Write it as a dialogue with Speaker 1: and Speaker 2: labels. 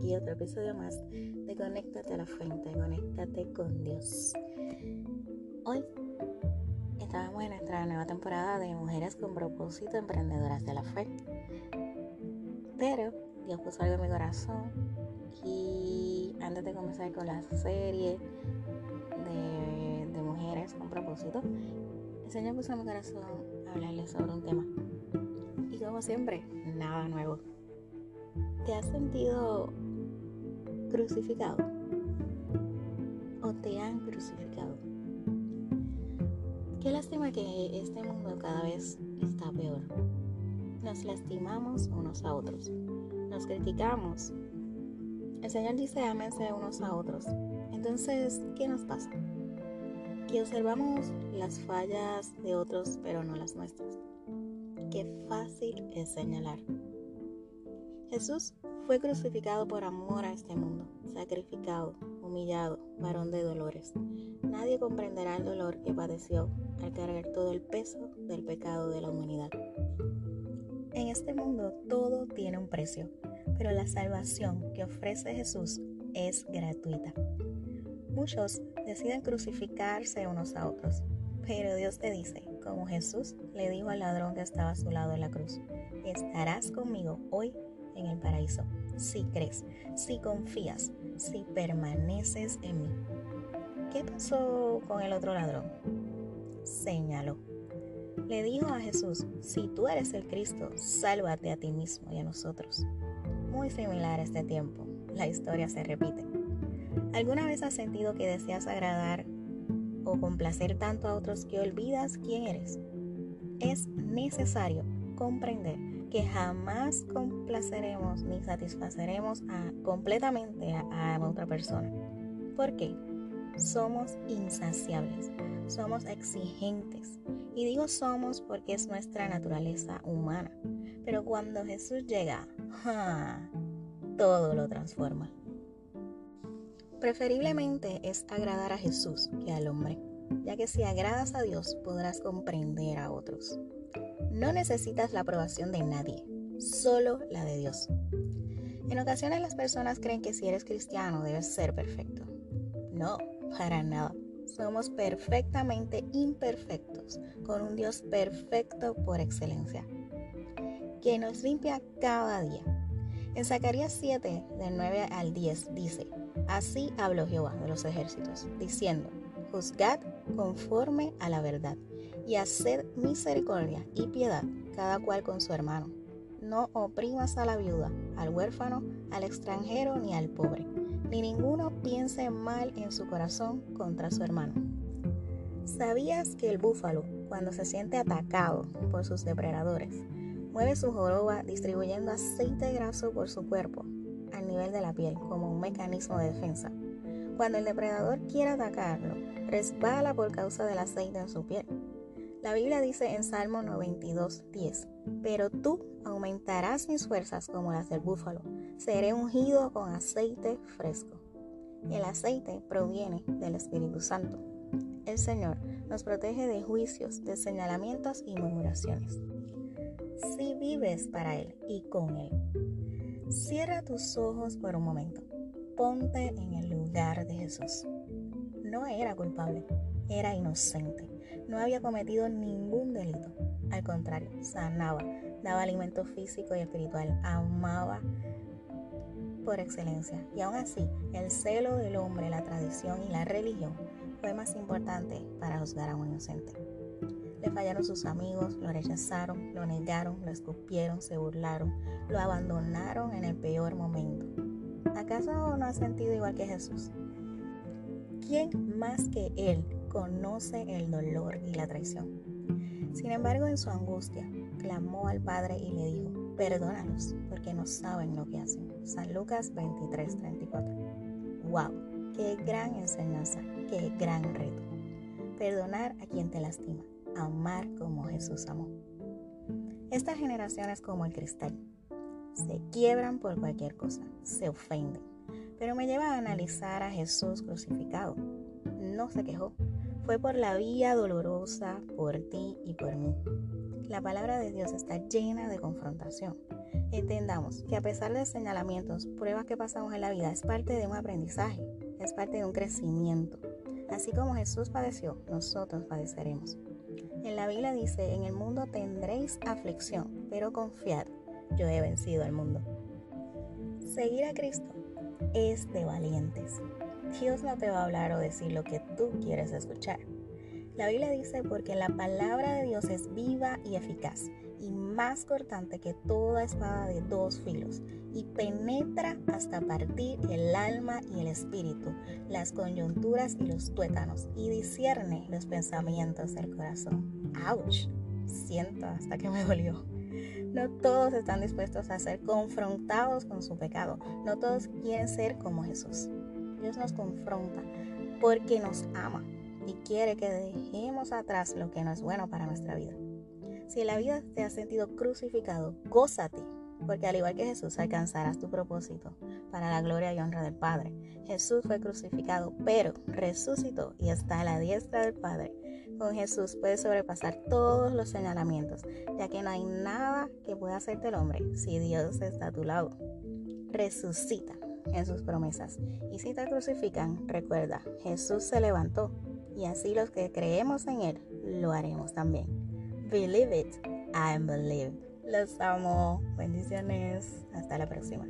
Speaker 1: aquí otro episodio más de Conéctate a la Fuente, Conéctate con Dios. Hoy estamos en nuestra nueva temporada de Mujeres con propósito emprendedoras de la fe. Pero Dios puso algo en mi corazón y antes de comenzar con la serie de, de Mujeres con propósito, el Señor puso en mi corazón hablarles sobre un tema. Y como siempre, nada nuevo ¿Te has sentido crucificado? ¿O te han crucificado? Qué lástima que este mundo cada vez está peor. Nos lastimamos unos a otros. Nos criticamos. El Señor dice ámense unos a otros. Entonces, ¿qué nos pasa? Que observamos las fallas de otros pero no las nuestras. Qué fácil es señalar. Jesús fue crucificado por amor a este mundo, sacrificado, humillado, varón de dolores. Nadie comprenderá el dolor que padeció al cargar todo el peso del pecado de la humanidad. En este mundo todo tiene un precio, pero la salvación que ofrece Jesús es gratuita. Muchos deciden crucificarse unos a otros, pero Dios te dice, como Jesús le dijo al ladrón que estaba a su lado en la cruz, estarás conmigo hoy en el paraíso, si crees, si confías, si permaneces en mí. ¿Qué pasó con el otro ladrón? Señaló. Le dijo a Jesús, si tú eres el Cristo, sálvate a ti mismo y a nosotros. Muy similar a este tiempo, la historia se repite. ¿Alguna vez has sentido que deseas agradar o complacer tanto a otros que olvidas quién eres? Es necesario comprender que jamás complaceremos ni satisfaceremos completamente a, otra persona. ¿Por qué? Somos insaciables, somos exigentes. Y digo somos porque es nuestra naturaleza humana. Pero cuando Jesús llega, todo lo transforma. Preferiblemente es agradar a Jesús que al hombre, ya que si agradas a Dios podrás comprender a otros. No necesitas la aprobación de nadie, solo la de Dios. En ocasiones las personas creen que si eres cristiano debes ser perfecto. No, para nada. Somos perfectamente imperfectos, con un Dios perfecto por excelencia, que nos limpia cada día. En Zacarías 7, del 9 al 10, dice, Así habló Jehová de los ejércitos, diciendo, Juzgad conforme a la verdad y haced misericordia y piedad cada cual con su hermano. No oprimas a la viuda, al huérfano, al extranjero ni al pobre, ni ninguno piense mal en su corazón contra su hermano. ¿Sabías que el búfalo, cuando se siente atacado por sus depredadores, mueve su joroba distribuyendo aceite graso por su cuerpo al nivel de la piel como un mecanismo de defensa? Cuando el depredador quiere atacarlo, resbala por causa del aceite en su piel. La Biblia dice en Salmo 92, 10, pero tú aumentarás mis fuerzas como las del búfalo, seré ungido con aceite fresco. El aceite proviene del Espíritu Santo. El Señor nos protege de juicios, de señalamientos y murmuraciones. Si vives para Él y con Él, cierra tus ojos por un momento. Ponte en el lugar de Jesús. No era culpable, era inocente no había cometido ningún delito. Al contrario, sanaba, daba alimento físico y espiritual, amaba por excelencia. Y aún así, el celo del hombre, la tradición y la religión fue más importante para juzgar a un inocente. Le fallaron sus amigos, lo rechazaron, lo negaron, lo escupieron, se burlaron, lo abandonaron en el peor momento. ¿Acaso no ha sentido igual que Jesús? ¿Quién más que Él conoce el dolor y la traición. Sin embargo, en su angustia, clamó al Padre y le dijo, perdónalos, porque no saben lo que hacen. San Lucas 23, 34. ¡Wow! ¡Qué gran enseñanza! ¡Qué gran reto! Perdonar a quien te lastima, amar como Jesús amó. Estas generaciones como el cristal se quiebran por cualquier cosa, se ofenden, pero me lleva a analizar a Jesús crucificado. No se quejó, Fue por la vía dolorosa, por ti y por mí. La palabra de Dios está llena de confrontación. Entendamos que a pesar de señalamientos, pruebas que pasamos en la vida, es parte de un aprendizaje, es parte de un crecimiento. Así como Jesús padeció, nosotros padeceremos. En la Biblia dice, en el mundo tendréis aflicción, pero confiad, yo he vencido al mundo. Seguir a Cristo es de valientes. Dios no te va a hablar o decir lo que tú quieres escuchar. La Biblia dice porque la palabra de Dios es viva y eficaz y más cortante que toda espada de dos filos y penetra hasta partir el alma y el espíritu, las coyunturas y los tuétanos y discierne los pensamientos del corazón. ¡Auch! Siento hasta que me dolió. No todos están dispuestos a ser confrontados con su pecado. No todos quieren ser como Jesús. Dios nos confronta porque nos ama y quiere que dejemos atrás lo que no es bueno para nuestra vida. Si en la vida te has sentido crucificado, gózate, porque al igual que Jesús alcanzarás tu propósito para la gloria y honra del Padre. Jesús fue crucificado, pero resucitó y está a la diestra del Padre. Con Jesús puedes sobrepasar todos los señalamientos, ya que no hay nada que pueda hacerte el hombre si Dios está a tu lado. Resucita en sus promesas. Y si te crucifican, recuerda, Jesús se levantó y así los que creemos en Él lo haremos también. Believe it, I believe. Los amo. Bendiciones. Hasta la próxima.